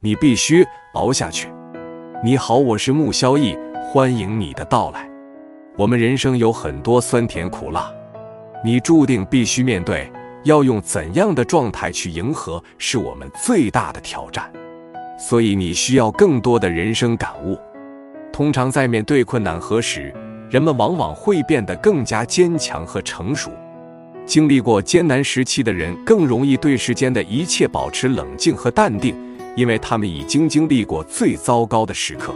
你必须熬下去。你好，我是穆萧逸，欢迎你的到来。我们人生有很多酸甜苦辣，你注定必须面对。要用怎样的状态去迎合，是我们最大的挑战。所以你需要更多的人生感悟。通常在面对困难和时，人们往往会变得更加坚强和成熟。经历过艰难时期的人更容易对世间的一切保持冷静和淡定，因为他们已经经历过最糟糕的时刻。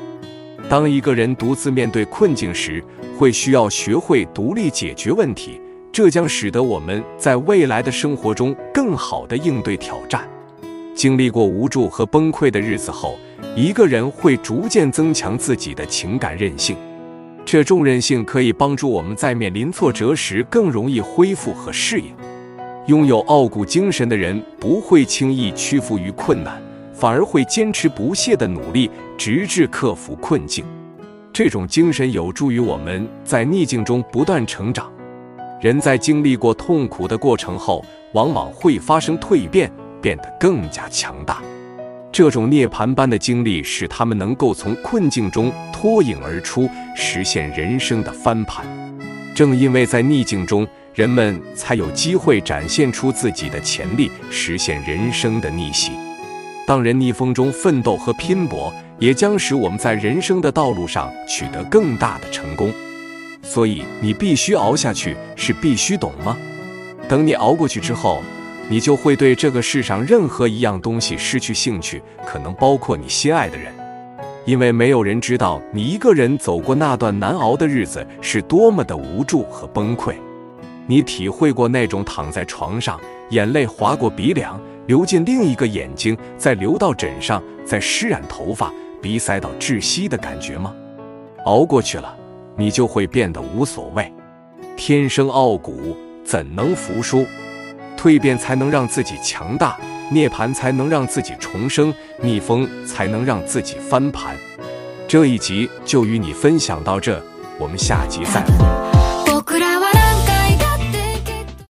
当一个人独自面对困境时，会需要学会独立解决问题，这将使得我们在未来的生活中更好地应对挑战。经历过无助和崩溃的日子后，一个人会逐渐增强自己的情感韧性。这种韧性可以帮助我们在面临挫折时更容易恢复和适应。拥有傲骨精神的人不会轻易屈服于困难，反而会坚持不懈地努力，直至克服困境。这种精神有助于我们在逆境中不断成长。人在经历过痛苦的过程后，往往会发生蜕变。变得更加强大，这种涅槃般的经历使他们能够从困境中脱颖而出，实现人生的翻盘。正因为在逆境中，人们才有机会展现出自己的潜力，实现人生的逆袭。当人逆风中奋斗和拼搏，也将使我们在人生的道路上取得更大的成功。所以，你必须熬下去，是必须懂吗？等你熬过去之后。你就会对这个世上任何一样东西失去兴趣，可能包括你心爱的人，因为没有人知道你一个人走过那段难熬的日子是多么的无助和崩溃。你体会过那种躺在床上，眼泪划过鼻梁，流进另一个眼睛，再流到枕上，再湿染头发，鼻塞到窒息的感觉吗？熬过去了，你就会变得无所谓。天生傲骨，怎能服输？蜕变才能让自己强大，涅槃才能让自己重生，逆风才能让自己翻盘。这一集就与你分享到这，我们下集再会。